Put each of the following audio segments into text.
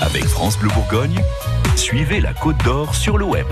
Avec France Bleu Bourgogne, suivez la Côte d'Or sur le web.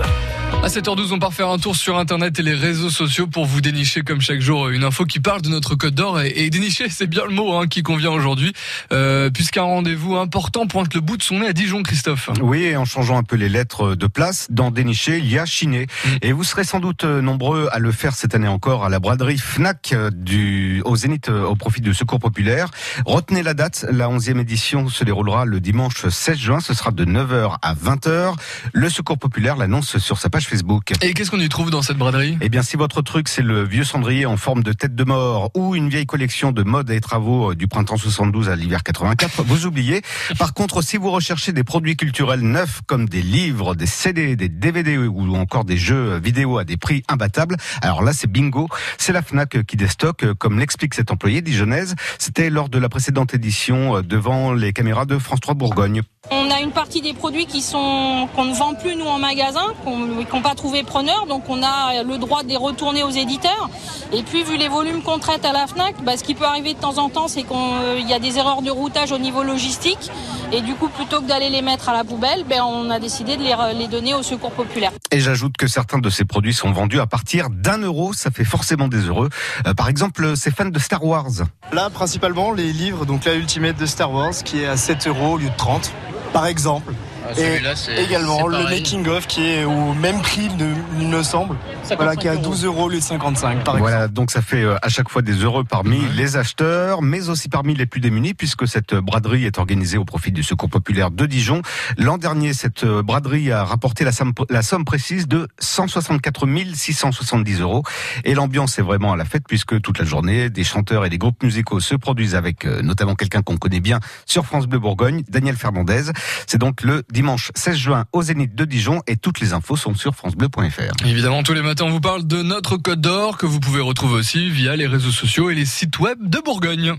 À 7h12, on part faire un tour sur Internet et les réseaux sociaux pour vous dénicher comme chaque jour une info qui parle de notre Côte d'Or. Et, dénicher, c'est bien le mot hein, qui convient aujourd'hui, euh, puisqu'un rendez-vous important pointe le bout de son nez à Dijon, Christophe. Oui, en changeant un peu les lettres de place, dans dénicher, il y a chiné. Mm. Et vous serez sans doute nombreux à le faire cette année encore à la braderie FNAC du, au Zénith au profit du Secours Populaire. Retenez la date, la 11e édition se déroulera le dimanche 16 juin, ce sera de 9h à 20h. Le Secours Populaire l'annonce sur sa page Facebook. Et qu'est-ce qu'on y trouve dans cette braderie? Eh bien, si votre truc c'est le vieux cendrier en forme de tête de mort ou une vieille collection de modes et travaux euh, du printemps 72 à l'hiver 84, vous oubliez. Par contre, si vous recherchez des produits culturels neufs comme des livres, des CD, des DVD ou encore des jeux vidéo à des prix imbattables, alors là c'est bingo. C'est la Fnac qui déstocke, comme l'explique cet employé dijonnaise. C'était lors de la précédente édition euh, devant les caméras de France 3 Bourgogne. On a une partie des produits qui sont qu'on ne vend plus nous en magasin, qu'on n'ont pas trouvé preneur, donc on a le droit de les retourner aux éditeurs. Et puis vu les volumes qu'on traite à la Fnac, bah, ce qui peut arriver de temps en temps, c'est qu'il euh, y a des erreurs de routage au niveau logistique. Et du coup, plutôt que d'aller les mettre à la poubelle, ben, on a décidé de les, les donner au secours populaire. Et j'ajoute que certains de ces produits sont vendus à partir d'un euro. Ça fait forcément des heureux. Euh, par exemple, ces fans de Star Wars. Là, principalement, les livres, donc la Ultimate de Star Wars, qui est à 7 euros au lieu de 30 par exemple. Ah, et également le making of qui est au même prix, il me semble. Voilà, qui est à 12 euros de 55 par Voilà, donc ça fait euh, à chaque fois des heureux parmi les acheteurs, mais aussi parmi les plus démunis, puisque cette braderie est organisée au profit du Secours populaire de Dijon. L'an dernier, cette euh, braderie a rapporté la somme, la somme précise de 164 670 euros. Et l'ambiance est vraiment à la fête, puisque toute la journée, des chanteurs et des groupes musicaux se produisent avec euh, notamment quelqu'un qu'on connaît bien sur France Bleu Bourgogne, Daniel Fernandez. C'est donc le dimanche 16 juin au Zénith de Dijon et toutes les infos sont sur francebleu.fr. Évidemment, tous les matins, on vous parle de notre code d'or que vous pouvez retrouver aussi via les réseaux sociaux et les sites web de Bourgogne.